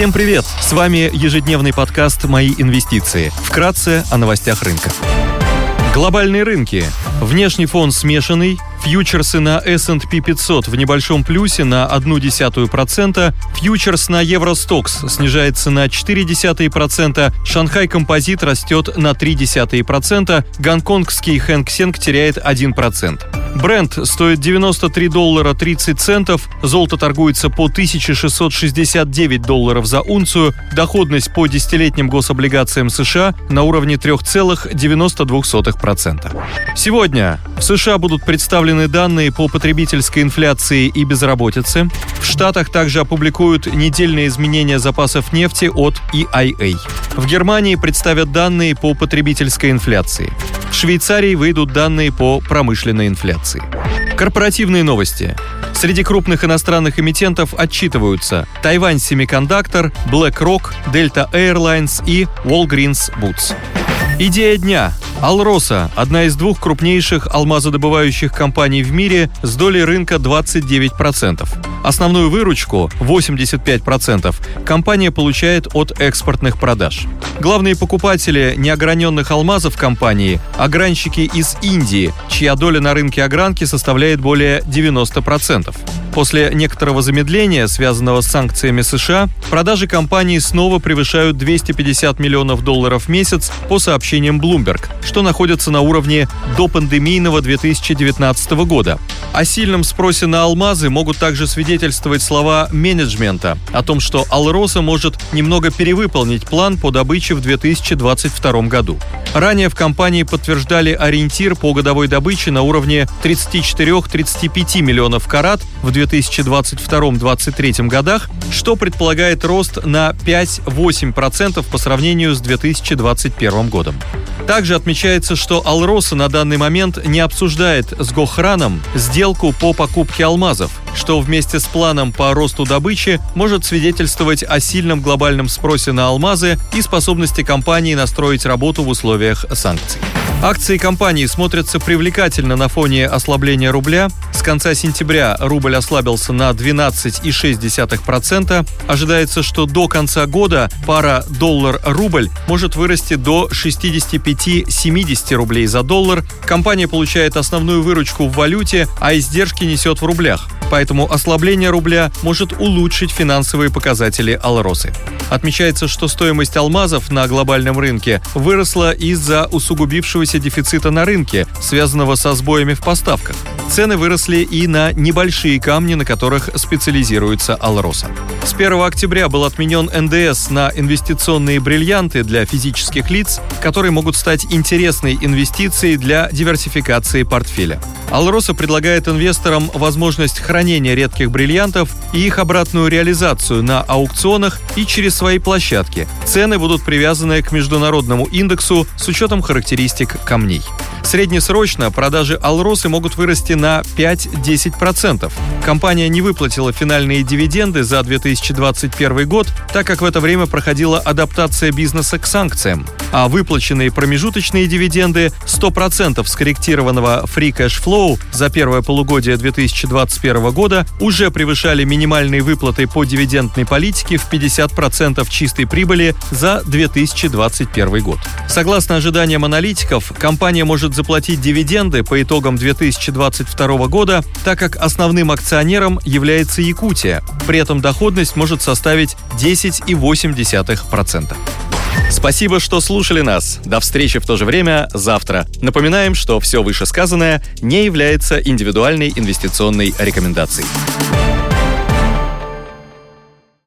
Всем привет! С вами ежедневный подкаст «Мои инвестиции». Вкратце о новостях рынка. Глобальные рынки. Внешний фон смешанный, Фьючерсы на S&P 500 в небольшом плюсе на 0,1%, фьючерс на Евростокс снижается на 0,4%, Шанхай Композит растет на 0,3%, гонконгский Хэнк Сенг теряет 1%. Бренд стоит 93 доллара 30 центов, золото торгуется по 1669 долларов за унцию, доходность по десятилетним гособлигациям США на уровне 3,92%. Сегодня в США будут представлены данные по потребительской инфляции и безработице. В Штатах также опубликуют недельные изменения запасов нефти от EIA. В Германии представят данные по потребительской инфляции. В Швейцарии выйдут данные по промышленной инфляции. Корпоративные новости. Среди крупных иностранных эмитентов отчитываются Тайвань Семикондуктор, BlackRock, Delta Airlines и Walgreens Boots. Идея дня. Алроса – одна из двух крупнейших алмазодобывающих компаний в мире с долей рынка 29%. Основную выручку, 85%, компания получает от экспортных продаж. Главные покупатели неограненных алмазов компании – огранщики из Индии, чья доля на рынке огранки составляет более 90%. После некоторого замедления, связанного с санкциями США, продажи компании снова превышают 250 миллионов долларов в месяц по сообщениям Bloomberg, что находится на уровне до пандемийного 2019 года. О сильном спросе на алмазы могут также свидетельствовать слова менеджмента о том, что Алроса может немного перевыполнить план по добыче в 2022 году. Ранее в компании подтверждали ориентир по годовой добыче на уровне 34-35 миллионов карат в 2022-2023 годах, что предполагает рост на 5-8% по сравнению с 2021 годом. Также отмечается, что Алроса на данный момент не обсуждает с Гохраном сделку по покупке алмазов, что вместе с планом по росту добычи может свидетельствовать о сильном глобальном спросе на алмазы и способности компании настроить работу в условиях санкций. Акции компании смотрятся привлекательно на фоне ослабления рубля. С конца сентября рубль ослабился на 12,6%. Ожидается, что до конца года пара доллар-рубль может вырасти до 65-70 рублей за доллар. Компания получает основную выручку в валюте, а издержки несет в рублях поэтому ослабление рубля может улучшить финансовые показатели Алросы. Отмечается, что стоимость алмазов на глобальном рынке выросла из-за усугубившегося дефицита на рынке, связанного со сбоями в поставках. Цены выросли и на небольшие камни, на которых специализируется Алроса. С 1 октября был отменен НДС на инвестиционные бриллианты для физических лиц, которые могут стать интересной инвестицией для диверсификации портфеля. Алроса предлагает инвесторам возможность хранения редких бриллиантов и их обратную реализацию на аукционах и через свои площадки. Цены будут привязаны к международному индексу с учетом характеристик камней. Среднесрочно продажи Алросы могут вырасти на 5-10%. Компания не выплатила финальные дивиденды за 2021 год, так как в это время проходила адаптация бизнеса к санкциям. А выплаченные промежуточные дивиденды 100% скорректированного free cash flow за первое полугодие 2021 года уже превышали минимальные выплаты по дивидендной политике в 50% чистой прибыли за 2021 год. Согласно ожиданиям аналитиков, компания может заплатить дивиденды по итогам 2022 года, так как основным акционером является Якутия. При этом доходность может составить 10,8%. Спасибо, что слушали нас. До встречи в то же время завтра. Напоминаем, что все вышесказанное не является индивидуальной инвестиционной рекомендацией.